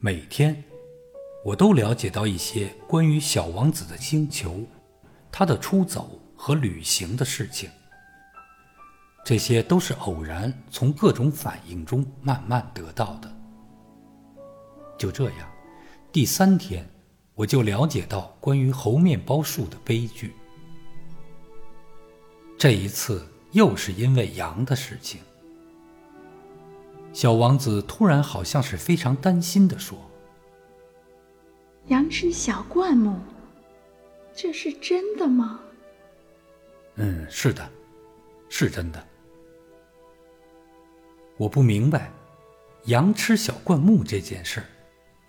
每天，我都了解到一些关于小王子的星球、他的出走和旅行的事情。这些都是偶然从各种反应中慢慢得到的。就这样，第三天，我就了解到关于猴面包树的悲剧。这一次又是因为羊的事情。小王子突然好像是非常担心地说：“羊吃小灌木，这是真的吗？”“嗯，是的，是真的。”我不明白，羊吃小灌木这件事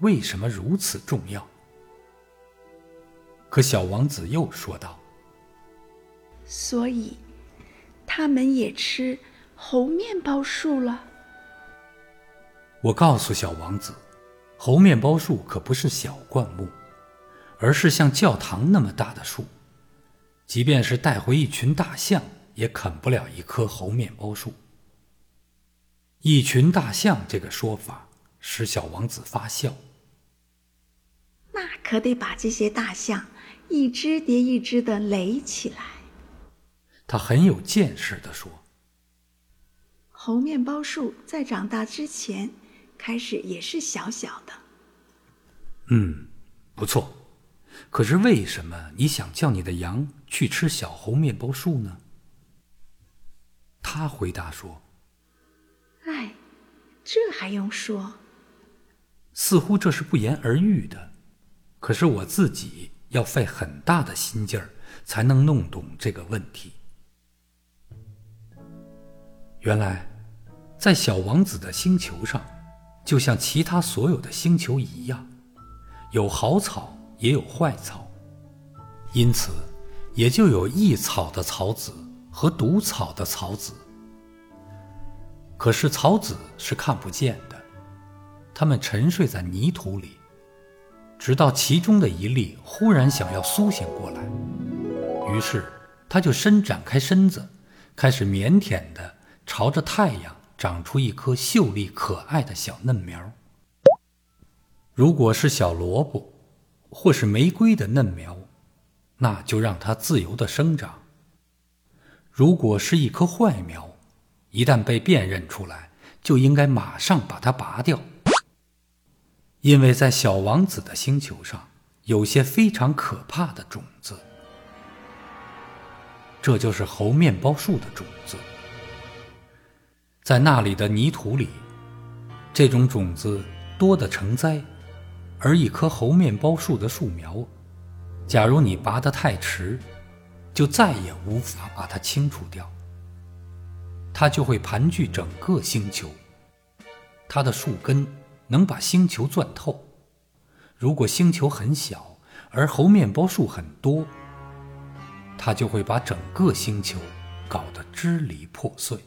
为什么如此重要。可小王子又说道：“所以，他们也吃猴面包树了。”我告诉小王子，猴面包树可不是小灌木，而是像教堂那么大的树。即便是带回一群大象，也啃不了一棵猴面包树。一群大象这个说法使小王子发笑。那可得把这些大象一只叠一只的垒起来。他很有见识地说：“猴面包树在长大之前。”开始也是小小的。嗯，不错。可是为什么你想叫你的羊去吃小猴面包树呢？他回答说：“哎，这还用说？似乎这是不言而喻的。可是我自己要费很大的心劲儿才能弄懂这个问题。原来，在小王子的星球上。”就像其他所有的星球一样，有好草也有坏草，因此也就有益草的草籽和毒草的草籽。可是草籽是看不见的，它们沉睡在泥土里，直到其中的一粒忽然想要苏醒过来，于是它就伸展开身子，开始腼腆地朝着太阳。长出一颗秀丽可爱的小嫩苗。如果是小萝卜，或是玫瑰的嫩苗，那就让它自由的生长。如果是一棵坏苗，一旦被辨认出来，就应该马上把它拔掉。因为在小王子的星球上，有些非常可怕的种子，这就是猴面包树的种子。在那里的泥土里，这种种子多得成灾，而一棵猴面包树的树苗，假如你拔得太迟，就再也无法把它清除掉。它就会盘踞整个星球，它的树根能把星球钻透。如果星球很小，而猴面包树很多，它就会把整个星球搞得支离破碎。